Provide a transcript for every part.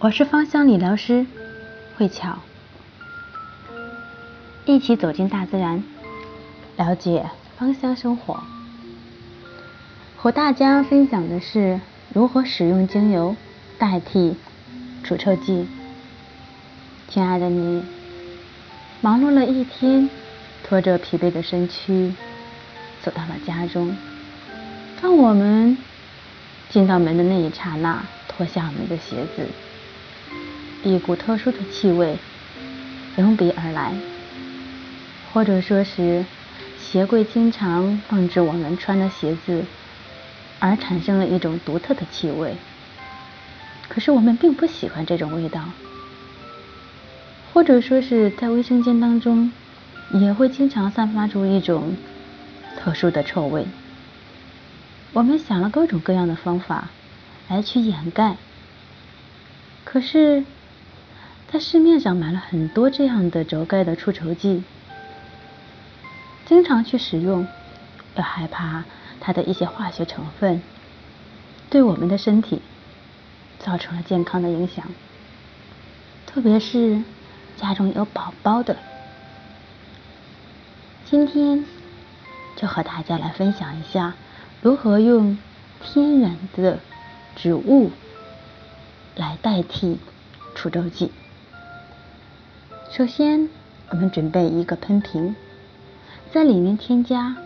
我是芳香理疗师慧巧，一起走进大自然，了解芳香生活。和大家分享的是如何使用精油代替除臭剂。亲爱的你，忙碌了一天，拖着疲惫的身躯走到了家中，当我们进到门的那一刹那，脱下我们的鞋子。一股特殊的气味迎鼻而来，或者说是鞋柜经常放置我们穿的鞋子，而产生了一种独特的气味。可是我们并不喜欢这种味道，或者说是在卫生间当中也会经常散发出一种特殊的臭味。我们想了各种各样的方法来去掩盖，可是。在市面上买了很多这样的轴盖的除臭剂，经常去使用，又害怕它的一些化学成分对我们的身体造成了健康的影响，特别是家中有宝宝的。今天就和大家来分享一下如何用天然的植物来代替除臭剂。首先，我们准备一个喷瓶，在里面添加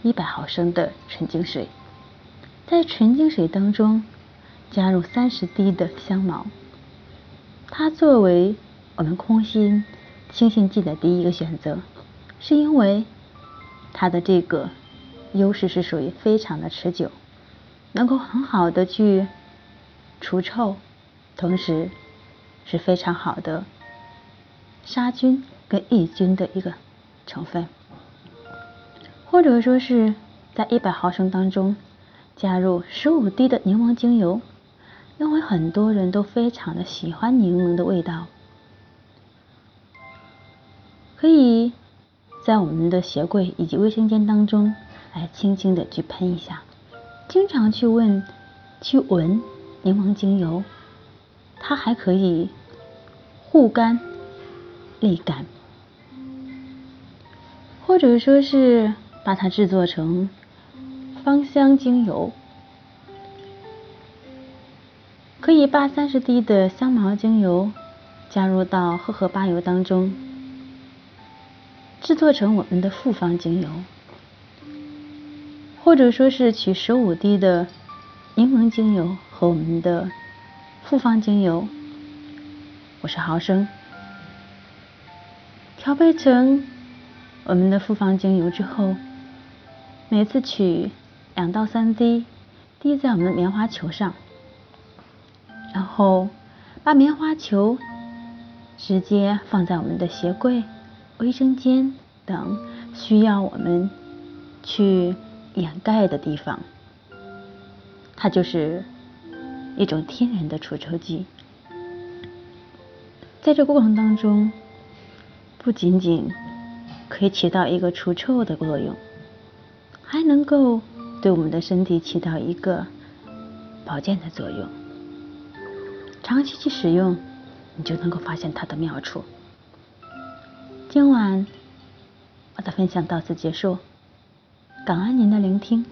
一百毫升的纯净水，在纯净水当中加入三十滴的香茅，它作为我们空心清新剂的第一个选择，是因为它的这个优势是属于非常的持久，能够很好的去除臭，同时是非常好的。杀菌跟抑菌的一个成分，或者说是在一百毫升当中加入十五滴的柠檬精油，因为很多人都非常的喜欢柠檬的味道，可以在我们的鞋柜以及卫生间当中来轻轻的去喷一下，经常去闻去闻柠檬精油，它还可以护肝。力感，或者说是把它制作成芳香精油，可以把三十滴的香茅精油加入到荷荷巴油当中，制作成我们的复方精油，或者说是取十五滴的柠檬精油和我们的复方精油。五十毫升。调配成我们的复方精油之后，每次取两到三滴，滴在我们的棉花球上，然后把棉花球直接放在我们的鞋柜、卫生间等需要我们去掩盖的地方，它就是一种天然的除臭剂。在这过程当中。不仅仅可以起到一个除臭的作用，还能够对我们的身体起到一个保健的作用。长期去使用，你就能够发现它的妙处。今晚我的分享到此结束，感恩您的聆听。